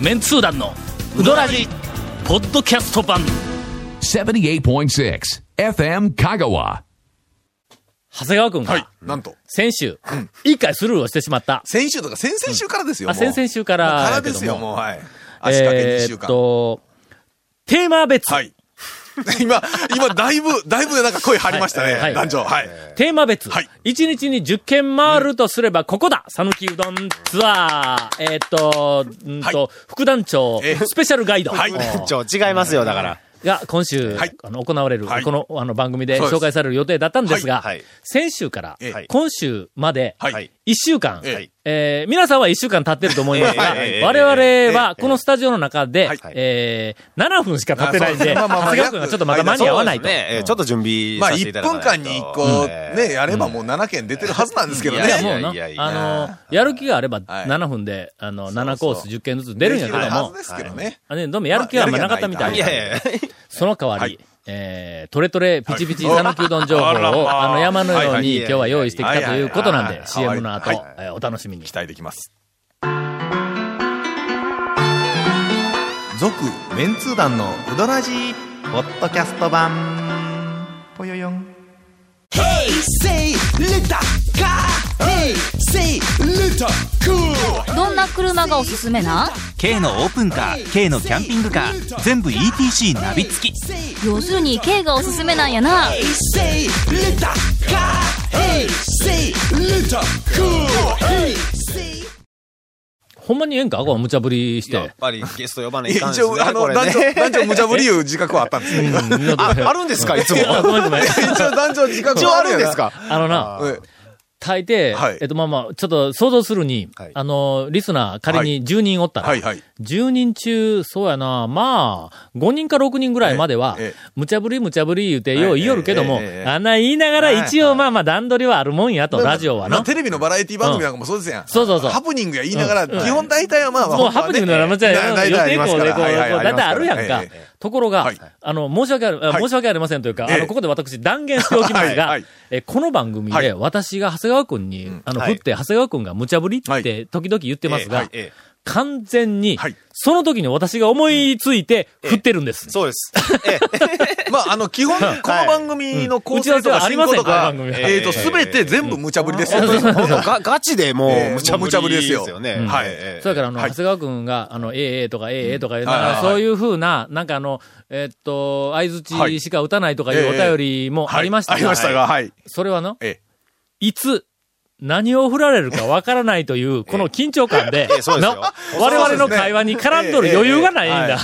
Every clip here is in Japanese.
メンツー団のウドラジポッドキャスト版78.6 FM Kagawa. 長谷川君はいが。なんと。先週一回スルーをしてしまった先週とか先々週からですよ。あもう先々週からもうかやけどもらですよ、もう、はい。足掛け2えーっ週間。とテーマ別はい。今、今、だいぶ、だいぶなんか声張りましたね、はいはい。男女。はい。テーマ別。はい。1日に10件回るとすれば、ここだ。讃岐うどんツアー。えーっと、んーと、はい副団長、えスペシャルガイド。はい。おちょ、違いますよ、だから。が、今週、はい。あの、行われる、はい。この、あの、番組で紹介される予定だったんですが、はい。はい。先週からええ、今週まで、はい。1週間、ええー皆さんは1週間経ってると思いますが、ええ我々はええこのスタジオの中で、はい。えー7分しか経ってないんで、まあまあまあ長谷川君がちょっとまだ間に合わないと。ちょっと準備まあ、させてい1ただかないと。分間に1個、えね、やればもう7件出てるはずなんですけどね。いや、もうな、あの、やる気があればはい。7分で、あの、そう7コース10件ずつ出るんやけども。できるはず、ですけどね。あね、どうもやる気はあんまなかったみたいまあいやいやいや。その代わり、はいえー、トレトレピチピチ讃岐うどん情報を、あの、山のようはいに今日は用意してきたということなんで CM の後、はいえーお楽しみに期。待できます。続、メンツー団のうどらじポッドキャスト版。ぽよよん。Say little car. Hey, say little cool. どんな車がおすすめな？K のオープンカー K のキャンピングカー全部 ETC ナビ付き要するに K がおすすめなんやな.ほんまにええんか？こう無茶ぶりし。やってぱりゲスト呼ばないかんですね。あの、これ男女、ね。男女無茶ぶりいう自覚はあったんですよ。あ、あるんですか？いつも。あごめんごめん。一応男女自覚はあるんですか？あのな、え大抵、はい。えっと、まあまあ、ちょっと想像するに、はい。あの、リスナー仮に10人おったら、はいはい。10人中、そうやな、まあ、5人か6人ぐらいまでは無茶ぶり無茶ぶり言うて、よう言いよるけどもえあんな言いながらはい一応まあまあ段取りはあるもんやと、ラジオはな。まあテレビのバラエティ番組なんかもそうですやん。そうそうそう。ハプニングや言いながら、基本大体はまあまあ、もうハプニングの生茶や、大体ありますから。予定校でこう、はいはいこうだいたいあるやんかところが、はい。あの、申し訳ある、あはい。申し訳ありませんというか、あの、ええここで私断言しておきますが、はいはい。えこの番組ではい。私が長谷川くんに、あの、はい。振って、長谷川くんが無茶ぶりっはい。て時々言ってますが、ええ完全にはい、その時に私が思いついて振ってるんです。そうです。ええ。まあ、あの、基本、この番組の構成とか進行とうん打ち合わせはあかえっと、すべて全部無茶ぶりですよ。本当がガチでもええう、むちゃ無茶ぶりですよ。よね。うん。はい。ええそれから、あの、はい。長谷川くんが、あの、ええええとか、ええええとかそういうふうな、なんかあの、えっと、相づちしか打たないとかいうお便りもありましたはい。ありましたが、はい。それはの、え。いつ、何を振られるかわからないという、この緊張感で ええ、そうですよな我々の会話に絡んどる余裕がないんだ。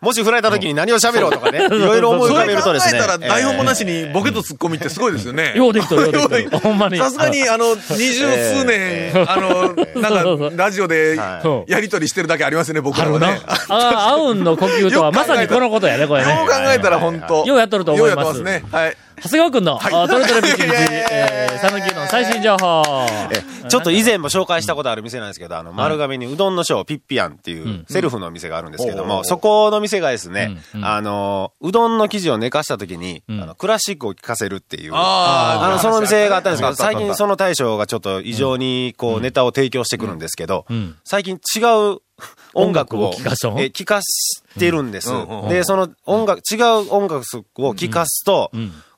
もし振られた時に何を喋ろうとかね、いろいろ思い浮かべるとですね。えたら台本もなし。しにボケとツッコミってすごいですよね。ようできとるようできとる。ほんまに。さすがに、あの、二十数年、あの、なんか、ラジオではやりとりしてるだけありますよね、僕らはね。。ああ、うんの呼吸とはまさにこのことやね、これね。よう考えたら本当。ようやっとると思いますようやってますね。はい。長谷川くんの、あトレトレビチビチ、いやいやいやえー、さぬきの最新情報。ちょっと以前も紹介したことある店なんですけど、あの、丸亀にうどんのショー、ピッピアンっていうセルフの店があるんですけども、そこの店がですね、あの、うどんの生地を寝かした時に、あの、クラシックを聴かせるっていう、ああの、その店があったんですけど、最近その大将がちょっと異常に、こう、ネタを提供してくるんですけどん、最近違う音楽を音楽を聴かしてるんです。で、その音楽、違う音楽を聴かすと、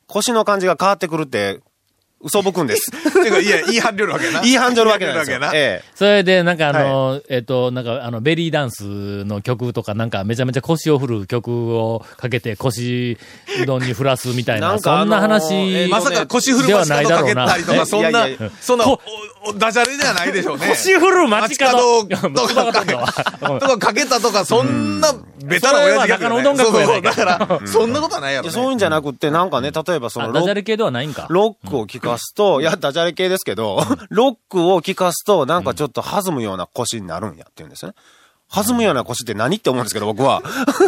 腰の感じが変わってくるって、嘘吹くんです。て いうか、いや、言い張りよるわけな。言い反るわけなんですよ言い張。りよるわええそれで、なんかあの、えっ、と、なんかあの、ベリーダンスの曲とか、なんかめちゃめちゃ腰を振る曲をかけて腰うどんに振らすみたいな、なんかそんなあの話、ーえまさか腰振る街角かけたりとか、そんないやいや、そんな、こおおダジャレではないでしょうね。腰振る街角街角とかかけとかとかかけたとか、そんな、ベタな親父ギャグじゃないそうだから、そんなことはないやろね。いやそういうんじゃなくって、なんかね、例えばそあ、のダジャレ系ではないんか。ロックを聴かすと、いや、ダジャレ系ですけど、ロックを聴かすと、なんかちょっと弾むような腰になるんやって言うんですよね。弾むような腰って何って思うんですけど、僕は。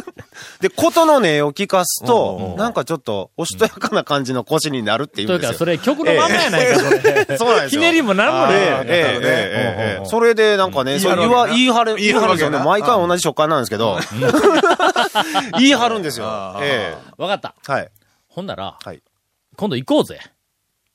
で、琴の音を聞かすと、なんかちょっと、おしとやかな感じの腰になるっていというか、うんですよ。それ曲のまんまやないか、それ。そうなんですよ。ひねりもなんもねえええ。ええええええそれでなんかね、そう言わ、言い張る、言い張るんですよね。毎回同じ食感なんですけど、言い張るんですよ。えわかった。えはい。ほんなら、はい。今度行こうぜ。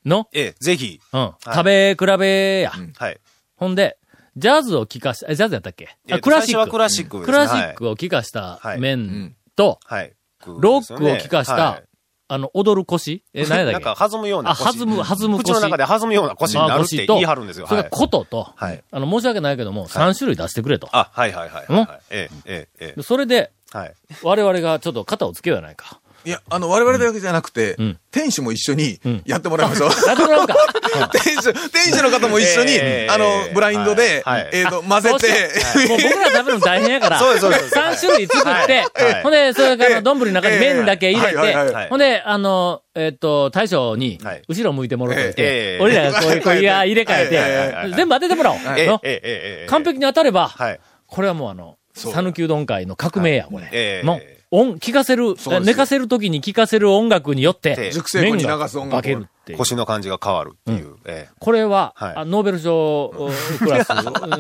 の？ええ、ぜひ。うん。食べ比べや。はい。ほんで、ジャズを聴かした、えジャズやったっけ？クラシック。クラシックですクラシックを聴かしたはい面と、はい。ロックを聴かした、はいあの、踊る腰え、何やだっけ？なんか弾むようなあ、腰。弾む、弾む腰。口の中で弾むような腰になるって言い張るんですよ。それことと、はいあの、申し訳ないけども、3種類出してくれと。あ、はいはいはいうんはい。ええ、ええ、えそれで、え。はい。我々がちょっと肩をつけようやないか。いや、あの、我々だけじゃなくてん、店主も一緒にん。やってもらいましょう。やってもらおうか。店主、店主の方も一緒にえ、ーあの、ブラインドではい。はい、えっと、混ぜて。もう僕ら食べるの大変やから、そうですそうです。3種類作って、はい。ほんで、それから丼の中に麺だけ入れはいはいはいてはい、ほんで、あの、えっと、大将にはい、後ろ向いてもらっといえてえ、俺らがこういう、こういう入れ替えて、全部当ててもらおう。のええええ、ええ。完璧に当たれば、はい。これはもうあの、讃岐うどん会の革命や、これ。ええもう、音、聞かせる、寝かせるときに聞かせる音楽によってええ、熟成庫に流す音楽けるって。腰の感じが変わるっていう。えこれは、はいあノーベル賞 クラス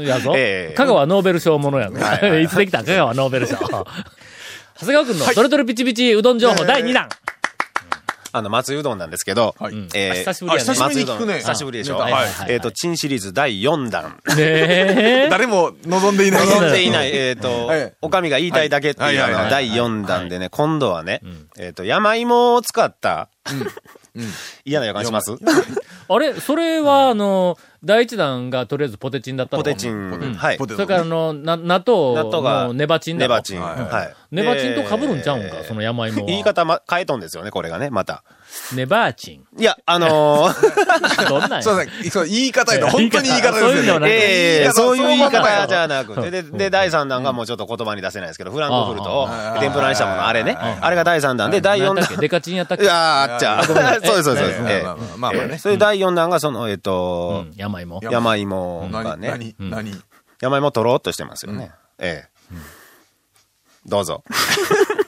やぞ。ええ香川ノーベル賞ものやぞ。はい つできた香川ノーベル賞。長谷川君のドレドレピチピチうどん情報第2弾。え。あの、松井うどんなんですけど、はい。えあ久しぶりやね。あ久しぶりに松井うどん久しぶりでしょ？はい。えっと、珍シリーズ第4弾。ねえ。誰も望んでいない。望んでいない、えっと はい、おかみが言いたいだけっていうあの第4弾でね、今度はね、えっと、山芋を使った、嫌な予感します？あれ？それは、あの、第1弾がとりあえずポテチンだったのポテチン。はい。ポテトそれから、あの、な、納豆がのネバチンだろネバチン。はい。ネバチンと被るんちゃうんかでその山芋は。言い方ま、変えとんですよね、これがね、また。ネバーチン。いや、あのー、どんなんやそうですね。そう言い方やと本当に言い方ですね。いええそういう言い方じゃなくて、で、で、第3弾がもうちょっと言葉に出せないですけど、フランクフルトをああ天ぷらにしたもの、あれね。あれが第3弾で、第4弾。デカチンやったっけ？いやーあっちゃ。そうです、そうですそうです。まあええまあねそれで第4弾がその、えっうとん、、山芋？山芋が何、ね、何、何山芋とろっとしてますよね。ええ。どうぞ。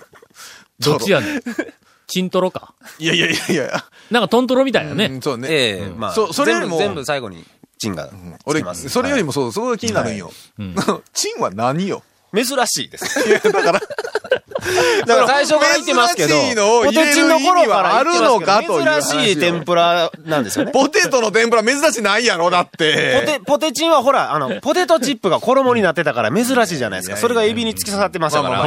どっちやねん？チントロか？いやいやいやいや。なんかトントロみたいなね。うんそうね。ええ、まあ、そそれよりも全部全部最後に、チンがつ俺きます。、それよりも、もそう、そこが気になるんよ。チンは何よ？珍しいです。だから、だから最初から言ってますけど、ポテチンの頃からあるのかという珍しい天ぷらなんですよね。ポテトの天ぷら珍しないやろ、だって。ポテ、ポテチンはほら、あの、ポテトチップが衣になってたから珍しいじゃないですか。それがエビに突き刺さってましたから。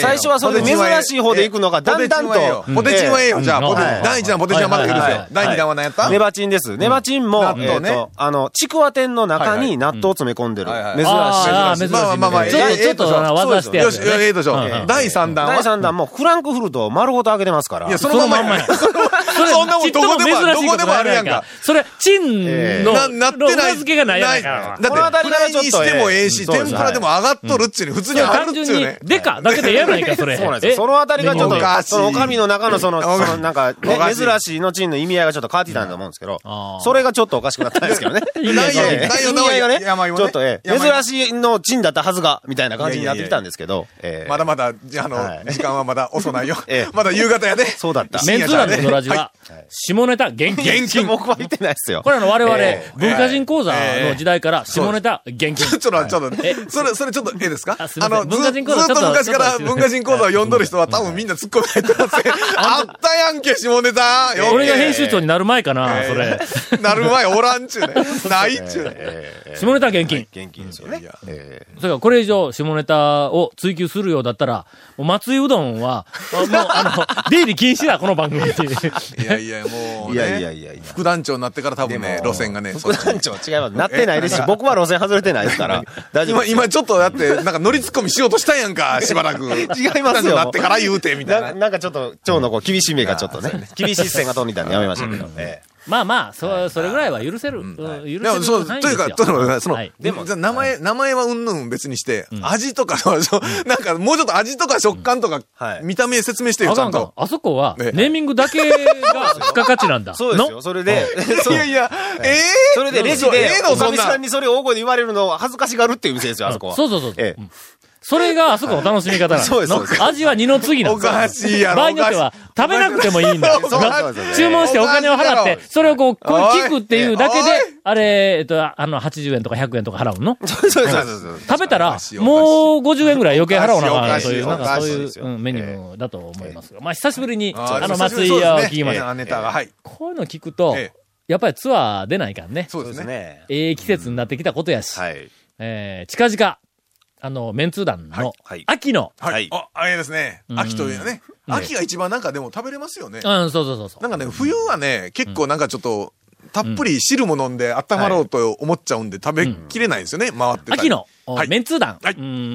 最初はそれで珍しい方で行くのが、だんだんと。ポテチンはええよ。じゃあ、第一弾ポテチンはまだいいですはい第二弾は何やった？ネバチンです。ネバチンも、あの、ちくわ天の中に納豆を詰め込んでる。珍しい。ああ、珍しい。まあまあまあちょっと、技してやるよし、ええと。第三弾第は3弾もフランクフルトを丸ごと揚げてますから。いや、そそのまんまや。そんなもんどこでもどこでもあるやんか。ないそれ、チンの、な、なってのない。裏付けがないやない。か。だって、この辺りフライにがちょっとしてもええし、天ぷらでも上がっとるっちゅうね。普通にある単純にっちゅうね、。デカだけでええやないか、それ。そうなんですよ。そのあたりがちょっとそのおかみの中のその、そのなんか、珍しいのチンの意味合いがちょっと変わってきたんだと思うんですけどそれがちょっとおかしくなったんですけどね。ないええ。内容意味合いがね、ちょっと、ええ。珍しいのチンだったはずが、みたいな感じになってきたんですけど、ええ。まだまだ、じゃあ、あのはい、時間はまだ遅ないよ。ええ。まだ夕方やで。そうだった。メンツーラのドラジは、下ネタ厳禁。現金僕は言ってないですよ。これあの我々え、文化人講座の時代から下ネタ厳禁。ちょっと、ちょっとえ、それ、それちょっと、ええですか？あの、ず文化人講座ずっと昔から文化人講座を読んどる人は多分みんな突っ込み入って。あったやんけ、下ネタ。よ俺が編集長になる前かな、それ。なる前おらんちゅ うね。ないっちゅうね。下ネタ厳禁。現金ですよね。ええそれからこれ以上下ネタを追求するようだったら、松井うどんは、もうあの、出入り禁止だ、この番組に。いやいや、もういやいやね。いやいや。副団長になってから多分ね、路線がね、そ副団長違います。なってないですし、僕は路線外れてないですから、大丈夫今。今ちょっとだって、なんか乗りツッコミしようとしたやんか、しばらく。違いますよなってから言うて、みたいなな。なんかちょっと、蝶のこう、厳しい目がちょっとね、厳しい線が飛んでたんでやめましたけど。ええまあまあ、そ、それぐらいは許せる。うん。許せるそう、というか、とい。うか、その、はい。でも、名前、名前はうんぬん別にして、味とか、なんか、もうちょっと味とか食感とかはい、見た目説明してよ、ちゃんと。。あそこは、ねネーミングだけが付加価値なんだ。そうですよ。それで、いやいや、ええそれでレジでおかみさんにそれを大声で言われるのを恥ずかしがるっていう店ですよ、あそこは。そうそうそう。それがあそこの楽しみ方なんだ。そうですそうですの味は二の次なんだ。おかしいやろ場合によっては、食べなくてもいいんだ。おかしいな注文してお金を払って、それをこう、こう聞くっていうだけでおい、あれ、えっと、あの、80円とか100円とか払うの？そうそうそうそう。食べたらもう50円ぐらい余計払わなという、なんかそういうおかしいですようんメニューだと思いますが。まあ、久しぶりに、ああの、ー松井屋を聞きました。ええネタが、はい。こういうの聞くとええ、やっぱりツアー出ないからね。そうですね。ね。ええ季節になってきたことやし、はい。えー、近々、あの、メンツー団のはい、秋の、はい。はい。あ、あれですね。秋というね。秋が一番なんかでも食べれますよね。うん、そうそうそうそう。なんかね、冬はね、結構なんかちょっと、たっぷり汁も飲んで温まろうと思っちゃうんで、食べきれないんですよね、回ってたり。秋の、おはい。メンツー団、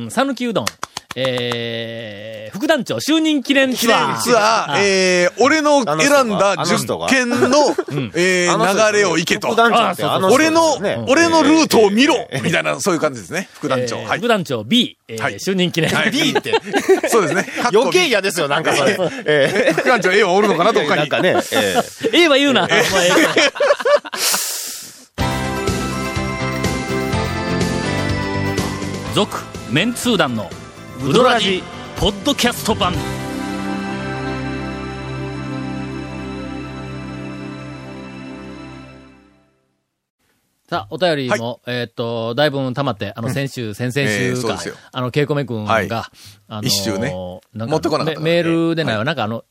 讃岐うどん、えー、副団長就任記念記念ツアー。ツアー、えー、俺の選んだあの人が10件の、えー、流れを行けと。副団長ってあの人俺の俺のルートを見ろみたいな、そういう感じですね、副団長。副。団長 B、就任記念。はい B って。そうですね。余計嫌ですよ、なんかそれ。え副団長 A はおるのかな、どっえかに。なんかね、ええええわ言うな。続、メンツー団の、ウドラジ、ポッドキャスト版。さあ、お便りも、えーっと、だいぶ溜まって、あの、先週、先々ええ週か、そうですよ。あの、ケイコメ君が、はい。あのー一周ね。なん持ってこなかったメメールでないわ、なんかあの、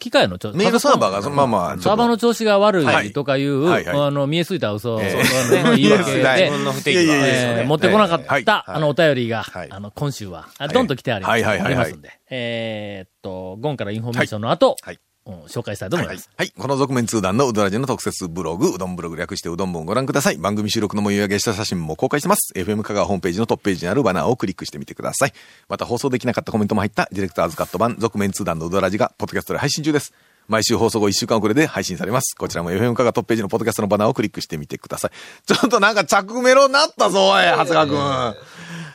機械のちょメールサーバーが、まあまあ、サーバーの調子が悪いとかいう、はいはい。はいあの、見えすぎた嘘、えあの 言い訳で、持ってこなかった、はい。あの、お便りが、はい。あの、今週は、あどんと来てあります,、はいはいはいはい。ありますんで、えーっと、ゴンからインフォメーションの後、はい。うん紹介したいと思います。はい。この続面通談のうどらじの特設ブログ、うどんブログ略してうどん本をご覧ください。番組収録の模様上げした写真も公開してます。FM 香川ホームページのトップページにあるバナーをクリックしてみてください。また放送できなかったコメントも入ったディレクターズカット版続面通談のうどらじがポッドキャストで配信中です。毎週放送後1週間遅れで配信されます。こちらも FM 香川トップページのポッドキャストのバナーをクリックしてみてください。ちょっとなんか着メロになったぞ、おい、長谷川くん。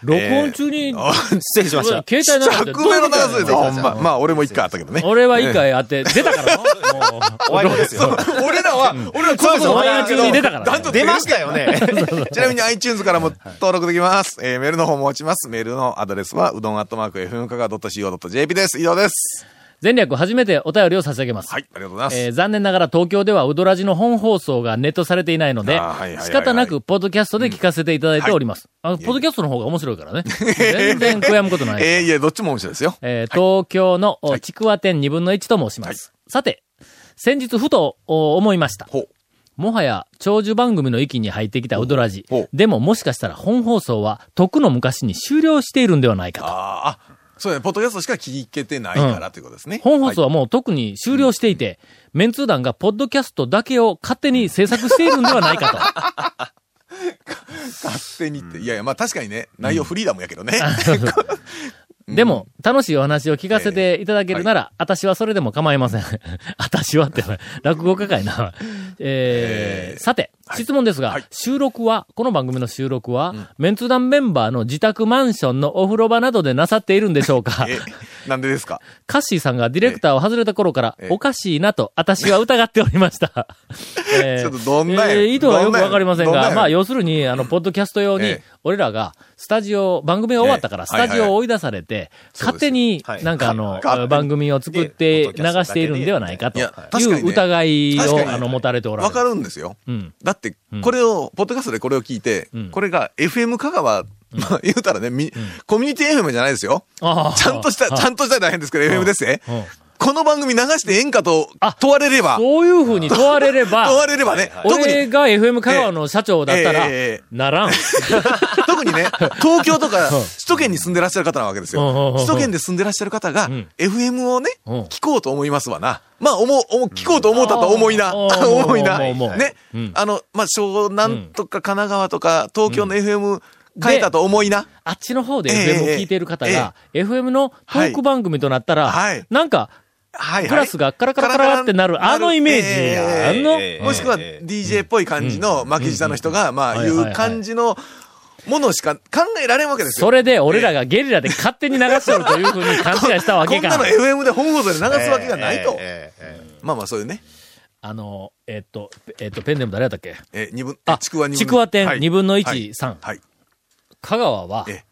録音中に、失礼しました。携帯なかった着メロなすですよ、ほんま。まあ、俺も一回あったけどね。俺は一回あって、出たからのもう、終わりですよ。俺らは、俺らこそそうオンエア中に出たから出ましたよね。ちなみに iTunes からも登録できます。えーメールの方も落ちます。メールのアドレスは、うどんアットマーク FM 香川 .co.jp です。以上です。前略初めてお便りを差し上げます。はい、ありがとうございます。えー残念ながら東京ではウドラジの本放送がネットされていないので仕方なくポッドキャストで聞かせていただいております。あのポッドキャストの方が面白いからね。全然悔やむことない。えーいや、どっちも面白いですよ。えー東京のおちくわ店2分の1と申します。さて、先日ふとお思いました。ほう。もはや長寿番組の域に入ってきたウドラジ。でももしかしたら本放送はとくの昔に終了しているんではないかと。あーあ、そうね、ポッドキャストしか聞けてないからということですね。本放送はもう特に終了していて、メンツー団がポッドキャストだけを勝手に制作しているんではないか 勝手にって。いやいや、まあ確かにね、内容フリーダムやけどね。と。でも、楽しいお話を聞かせていただけるなら、私はそれでも構いません。私はって、落語家かいな。えーさて、質問ですが、はい。収録は、この番組の収録は、メンツー団メンバーの自宅マンションのお風呂場などでなさっているんでしょうか？え、なんでですか？カッシーさんがディレクターを外れた頃からえ、え。おかしいなと、私は疑っておりました。えーちょっとどんなやえー意図はよくわかりませんが、どんまあ、要するに、あの、ポッドキャスト用にええ、俺らが、スタジオ、番組が終わったから、ええ。スタジオを追い出されて、勝手にはい。なんかあの番組を作って流しているんではないかというね。疑いを、あの、持たれておられわかる。るんですよ。うん。だって、これを、ポッドキャストでこれを聞いて、ん。これが FM 香川、まあ 言うたらね、みコミュニティ FM じゃないですよ。ちゃんとした、ちゃんとしたら大変ですけど、FM ですね。うん。この番組流してええんかとあ問われれば、そういうふうに 問われれば、問われればね、俺が FM 香川の社長だったらええええ、ならん。特にね、東京とか首都圏に住んでらっしゃる方なわけですよ。首都圏で住んでらっしゃる方がん、FM をね、うん。聞こうと思いますわな。まあ、思う、聞こうと思うたと思いな。うん。思いな。ね。うん。あの、まあ、湘南とか神奈川とか東京の FM 変えたと思いな。あっちの方でええ FM を聞いている方が、FM のトーク番組となったら、はい。なんか、はいはい。グラスがカラカラカラってなるあのイメージええあの？ええもしくはええ DJ っぽい感じの巻き舌の人が、まあ、はいう感じのものしか考えられんわけですよ。それで俺らがゲリラで勝手に流してるというふうに勘違いしたわけかこんなの。FM で本放送で流すわけがないと。ええええまあまあ、そういうね。あの、えっと、えっと、ペンネーム誰やったっけ？え、二分、あ、ちくわ二分ちくわ店はい2分の1、はい3。はい。香川はええ、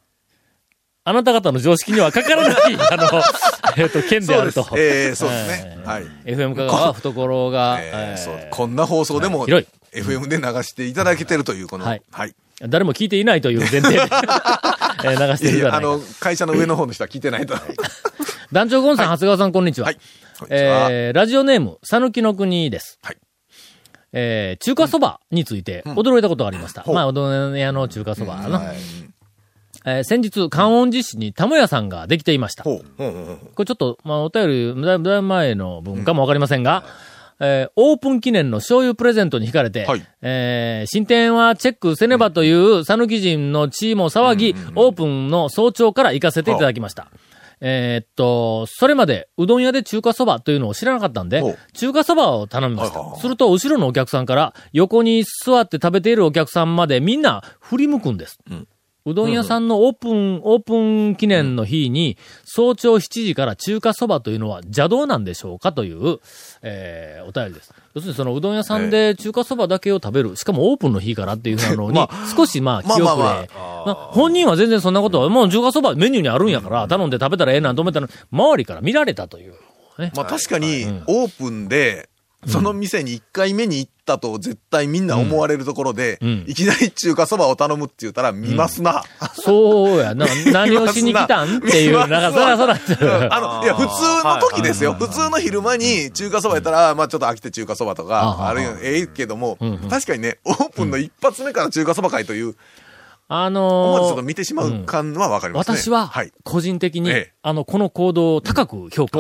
あなた方の常識にはかからない、あの、えっと、県であると。そうですええそうですねはい FM 香川は懐が、えーこんな放送でも、広 FM で流していただけてるという、この、はいはい。誰も聞いていないという前提で、えー流しているいあじゃないかの、会社の上の方の人は聞いてないと。団長ゴンさん、長谷川さん、こんにちは。はい。えー、ラジオネーム、さぬきの国です。はいえー中華そばについて驚いたことがありました。まあ、うどん屋の中華そばの。えー先日、観音寺市に玉屋さんができていました。これちょっと、まあ、お便り、だいぶ前の分かもわかりませんが、えーオープン記念の醤油プレゼントに惹かれて、はい。えー新店はチェックせねばという讃岐人の地位も騒ぎ、オープンの早朝から行かせていただきました。えーっと、それまでうどん屋で中華そばというのを知らなかったんで中華そばを頼みました。すると、後ろのお客さんから、横に座って食べているお客さんまでみんな振り向くんです。うどん屋さんのオープン、オープン記念の日に、早朝7時から中華そばというのは邪道なんでしょうかという、えー、お便りです。要するにそのうどん屋さんで中華そばだけを食べる、しかもオープンの日からっていうふうなのに、ま少しまあ気遅れ、まあまあまあ本人は全然そんなことは、もう中華そばメニューにあるんやから、頼んで食べたらええなと思ったのに、周りから見られたという。ね。まあ確かに、オープンで、その店に1回目に行ったと絶対みんな思われるところで、うん。いきなり中華そばを頼むって言ったら見ますな。そうや な。何をしに来たんっていう、ななんかそらそらって。あの、いや、普通の時ですよ。普通の昼間に中華そばやったら、まあちょっと飽きて中華そばとあか、あるよ、ええけどもんうん、確かにね、オープンの一発目から中華そば会という、あ思わずちょっとのー見てしまう感はわかりますね。私ははい。、個人的に、ええあの、この行動を高く評価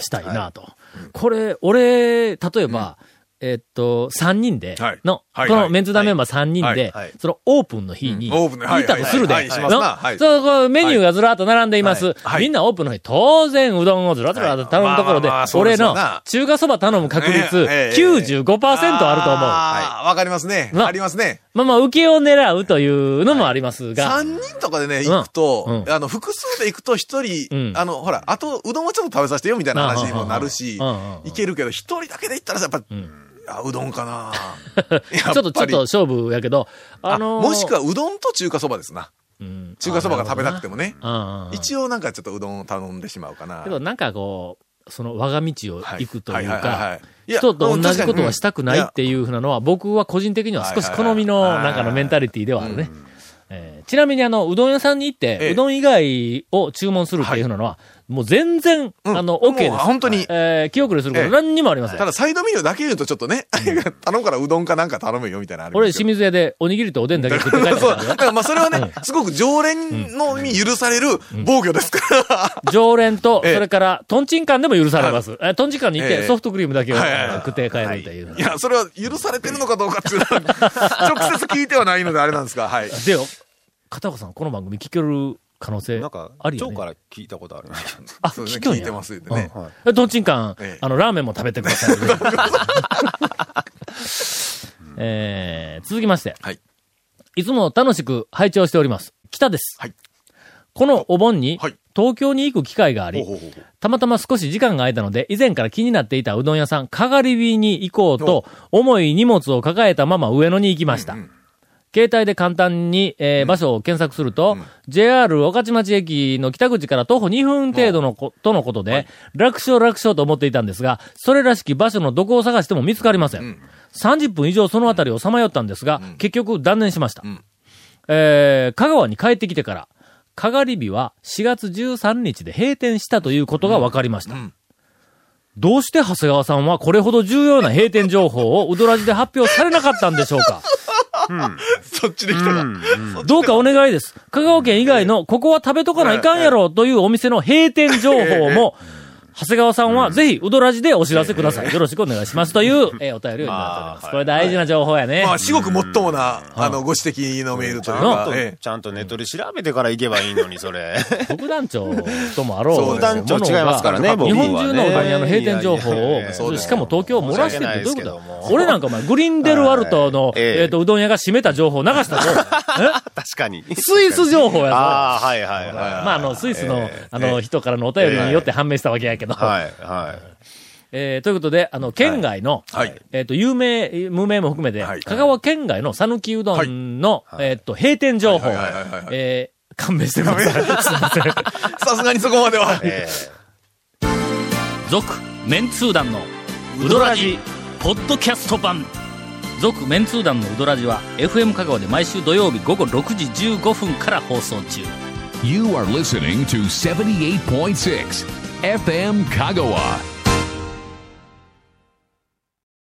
したいなと。これ、俺、例えば、えっと、3人ではい。の、はいこのメンツダメンバー3人ではい。はい、そのオープンの日に、オープン。のはい。行ったとするで、はい。はい。はい。しますなはい。そうこうメニューがずらっと並んでいます。はい。みんなオープンの日、当然うどんをずらずらと頼むところで俺の中華そば頼む確率、ええええ95%あると思う。あーわかりますね。まあありますね。まあまあ、受けを狙うというのもありますが、3人とかでね、行くと、あの、複数で行くと一人、うん。あの、ほら、あと、うどんはちょっと食べさせてよみたいな話にもなるしいけるけど、一人だけで行ったらやっぱ、あ、うどんかな。ちょっと、ちょっと勝負やけど、ああのーもしくはうどんと中華そばですな。うん。中華そばが食べたくてもね。一応なんかちょっとうどんを頼んでしまうかな。けどなんかこう、その我が道を行くというか人と同じことはしたくないってうんいうふうなのは、僕は個人的には少し好みのなんかのメンタリティではあるね。えーちなみにあの、うどん屋さんに行っええ。て、うどん以外を注文するっていうのは、もう全然、うん。あの、OK です。本当に。えー気遅れすることええ。何にもありません。た。だサイドメニューだけ言うとちょっとね、頼むからうどんかなんか頼むよみたいな俺、清水屋でおにぎりとおでんだけ食って帰ったそう。から。ねだからまあそれはね、すごく常連のに許される防御ですから。常連と、ええ。それから、トンチンカンでも許されます。えトンチンカンに行っええ。て、ソフトクリームだけを食って帰るという。い。や、それは許されてるのかどうかっていうのは、直接聞いてはないのであれなんですが、はい。でよ、片岡さん、この番組聞ける可能性なんかあ、るよね。蝶から聞いたことあるね。あ、聞くんや聞いてますよね。えトンチンカン、ええあの、ラーメンも食べてください。えー、続きまして。はい。いつも楽しく拝聴しております。北です。はいこのお盆にはい、東京に行く機会があり、たまたま少し時間が空いたので、以前から気になっていたうどん屋さん、かがり火に行こうと、重い荷物を抱えたまま上野に行きました。携帯で簡単に、えー場所を検索すると、JR 御徒町駅の北口から徒歩2分程度のこ、とのことで、楽勝楽勝と思っていたんですが、それらしき場所のどこを探しても見つかりません。30分以上その辺りをさまよったんですが、結局断念しました。えー香川に帰ってきてから、かがり火は4月13日で閉店したということが分かりました。どうして長谷川さんはこれほど重要な閉店情報をうどらじで発表されなかったんでしょうか？そっちで来たか。どうかお願いです。香川県以外のここは食べとかないかんやろというお店の閉店情報も、長谷川さんはぜひうどらじでお知らせください。よろしくお願いしますという、えーお便りをいただいております。これ大事な情報やね。まあ、至極もっともな、あの、ご指摘のメールというかちゃんと、、ええちゃんとネットで調べてから行けばいいのに、それ。副団長ともあろう。そう副団長違いますからね日本中のうどん屋の閉店情報をしかも東京を漏らしてってどういうこと？だ俺なんかお前、グリンデルワルトの、はいえええっと、うどん屋が閉めた情報を流したぞ。確かに。えスイス情報やぞ。ああ、はいはいはい。まあ、あの、スイスの、あの、人からのお便りによって判明したわけやけど。はい、はい。えーということで、あの、県外の、はいえっ、と、有名、無名も含めて、はい香川県外の讃岐うどんの、えっ、と、閉店情報、はいはいはいはいはいえー勘弁してください。すいません。さすがにそこまでは。え続、メンツー団の、ウドラジ、ポッドキャスト版。続、メンツー団のウドラジは、FM 香川で毎週土曜日午後6時15分から放送中。You are listening to 78.6 FM Kagawa.